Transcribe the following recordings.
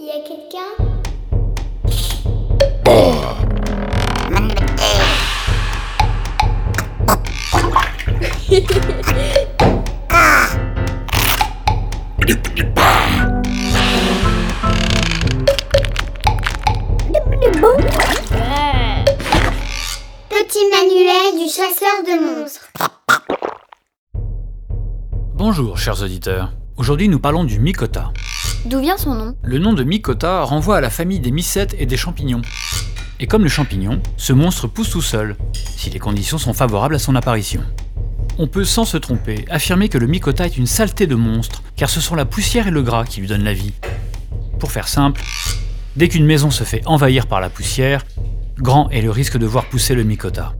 Il y a quelqu'un? Petit manuel du chasseur de monstres. Bonjour, chers auditeurs. Aujourd'hui, nous parlons du mycota. D'où vient son nom Le nom de mycota renvoie à la famille des mycètes et des champignons. Et comme le champignon, ce monstre pousse tout seul, si les conditions sont favorables à son apparition. On peut sans se tromper affirmer que le mycota est une saleté de monstre, car ce sont la poussière et le gras qui lui donnent la vie. Pour faire simple, dès qu'une maison se fait envahir par la poussière, grand est le risque de voir pousser le mycota.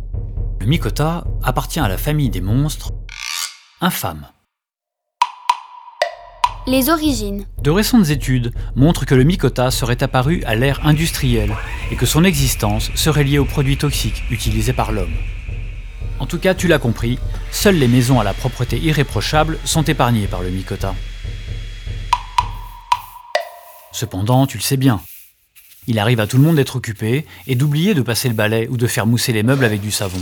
Le mycota appartient à la famille des monstres infâmes. Les origines. De récentes études montrent que le mycota serait apparu à l'ère industrielle et que son existence serait liée aux produits toxiques utilisés par l'homme. En tout cas, tu l'as compris, seules les maisons à la propreté irréprochable sont épargnées par le mycota. Cependant, tu le sais bien, il arrive à tout le monde d'être occupé et d'oublier de passer le balai ou de faire mousser les meubles avec du savon.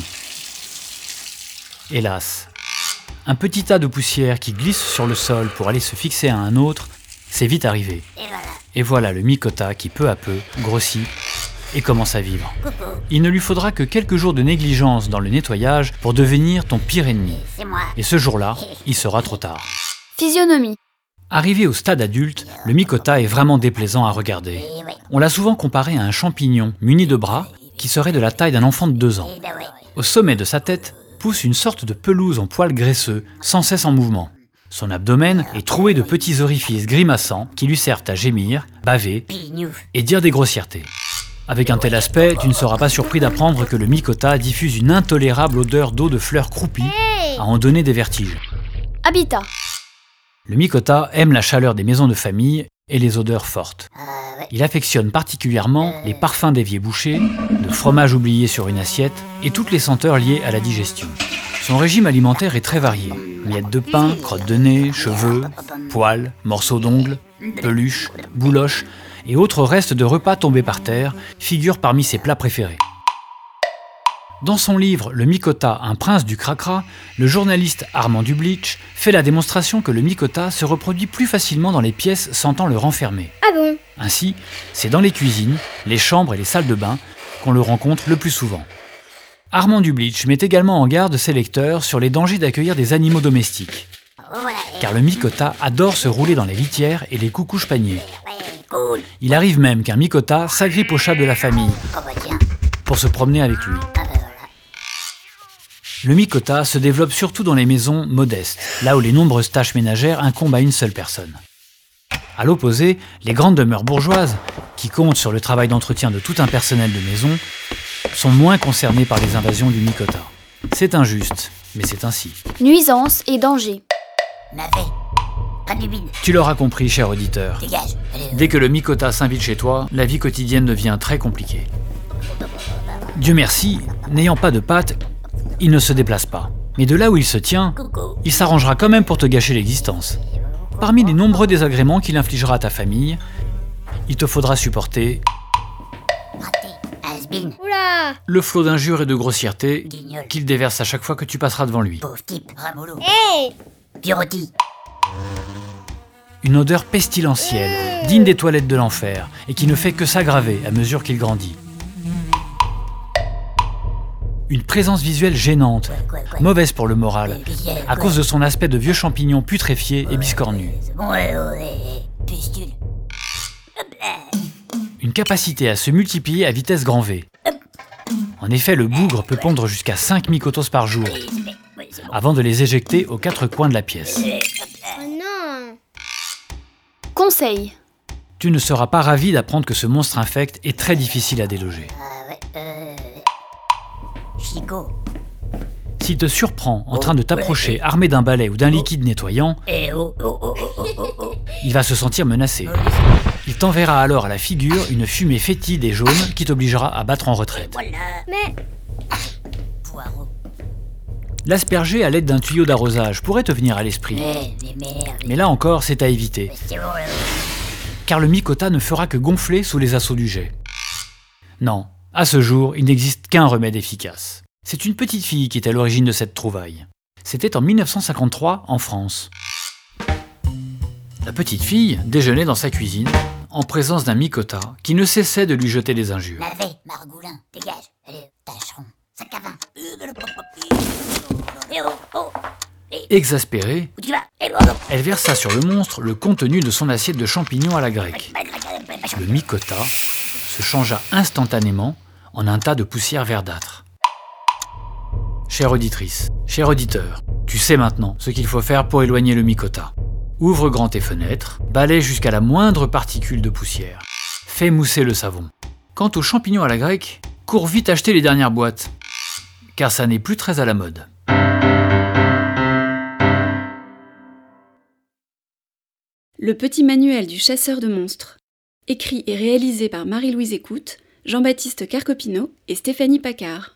Hélas, un petit tas de poussière qui glisse sur le sol pour aller se fixer à un autre, c'est vite arrivé. Et voilà le mycota qui peu à peu grossit et commence à vivre. Il ne lui faudra que quelques jours de négligence dans le nettoyage pour devenir ton pire ennemi. Et ce jour-là, il sera trop tard. Physionomie. Arrivé au stade adulte, le mycota est vraiment déplaisant à regarder. On l'a souvent comparé à un champignon muni de bras qui serait de la taille d'un enfant de deux ans. Au sommet de sa tête pousse une sorte de pelouse en poils graisseux, sans cesse en mouvement. Son abdomen est troué de petits orifices grimaçants qui lui servent à gémir, baver et dire des grossièretés. Avec un tel aspect, tu ne seras pas surpris d'apprendre que le mycota diffuse une intolérable odeur d'eau de fleurs croupies à en donner des vertiges. Habitat. Le mycota aime la chaleur des maisons de famille et les odeurs fortes. Il affectionne particulièrement les parfums d'évier bouchés, de fromage oublié sur une assiette et toutes les senteurs liées à la digestion. Son régime alimentaire est très varié. Miettes de pain, crottes de nez, cheveux, poils, morceaux d'ongles, peluches, bouloches et autres restes de repas tombés par terre figurent parmi ses plats préférés. Dans son livre Le Mycota, un prince du cracra, le journaliste Armand Dublich fait la démonstration que le mycota se reproduit plus facilement dans les pièces sentant le renfermer. Ah bon? Ainsi, c'est dans les cuisines, les chambres et les salles de bain le rencontre le plus souvent. Armand Dublich met également en garde ses lecteurs sur les dangers d'accueillir des animaux domestiques. Car le mycota adore se rouler dans les litières et les coucouches paniers. Il arrive même qu'un mycota s'agrippe au chat de la famille pour se promener avec lui. Le mycota se développe surtout dans les maisons modestes, là où les nombreuses tâches ménagères incombent à une seule personne. À l'opposé, les grandes demeures bourgeoises, qui comptent sur le travail d'entretien de tout un personnel de maison, sont moins concernées par les invasions du mycota. C'est injuste, mais c'est ainsi. Nuisance et danger. Tu l'auras compris, cher auditeur. Dès que le mycota s'invite chez toi, la vie quotidienne devient très compliquée. Dieu merci, n'ayant pas de pattes, il ne se déplace pas. Mais de là où il se tient, il s'arrangera quand même pour te gâcher l'existence. Parmi les nombreux désagréments qu'il infligera à ta famille, il te faudra supporter Oula. le flot d'injures et de grossièretés qu'il déverse à chaque fois que tu passeras devant lui. Hé Une odeur pestilentielle, digne des toilettes de l'enfer, et qui ne fait que s'aggraver à mesure qu'il grandit. Une présence visuelle gênante, mauvaise pour le moral, à cause de son aspect de vieux champignon putréfié et biscornu. Une capacité à se multiplier à vitesse grand V. En effet, le bougre peut pondre jusqu'à 5 mycotos par jour, avant de les éjecter aux quatre coins de la pièce. Oh non Conseil. Tu ne seras pas ravi d'apprendre que ce monstre infect est très difficile à déloger. S'il te surprend en train de t'approcher armé d'un balai ou d'un liquide nettoyant, il va se sentir menacé. Il t'enverra alors à la figure une fumée fétide et jaune qui t'obligera à battre en retraite. Mais L'asperger à l'aide d'un tuyau d'arrosage pourrait te venir à l'esprit. Mais là encore, c'est à éviter. car le micota ne fera que gonfler sous les assauts du jet. Non, à ce jour, il n'existe qu'un remède efficace. C'est une petite fille qui est à l'origine de cette trouvaille. C'était en 1953 en France. La petite fille déjeunait dans sa cuisine, en présence d'un micota qui ne cessait de lui jeter des injures. Navet, Margoulin, dégage. Allez, tâcheron, sac à vin. Oh, oh, Exaspérée, oh. elle versa sur le monstre le contenu de son assiette de champignons à la grecque. Le micota se changea instantanément en un tas de poussière verdâtre. Chère auditrice, cher auditeur, tu sais maintenant ce qu'il faut faire pour éloigner le micota. Ouvre grand tes fenêtres, balaie jusqu'à la moindre particule de poussière. Fais mousser le savon. Quant aux champignons à la grecque, cours vite acheter les dernières boîtes, car ça n'est plus très à la mode. Le petit manuel du chasseur de monstres. Écrit et réalisé par Marie-Louise Écoute, Jean-Baptiste Carcopino et Stéphanie Paccard.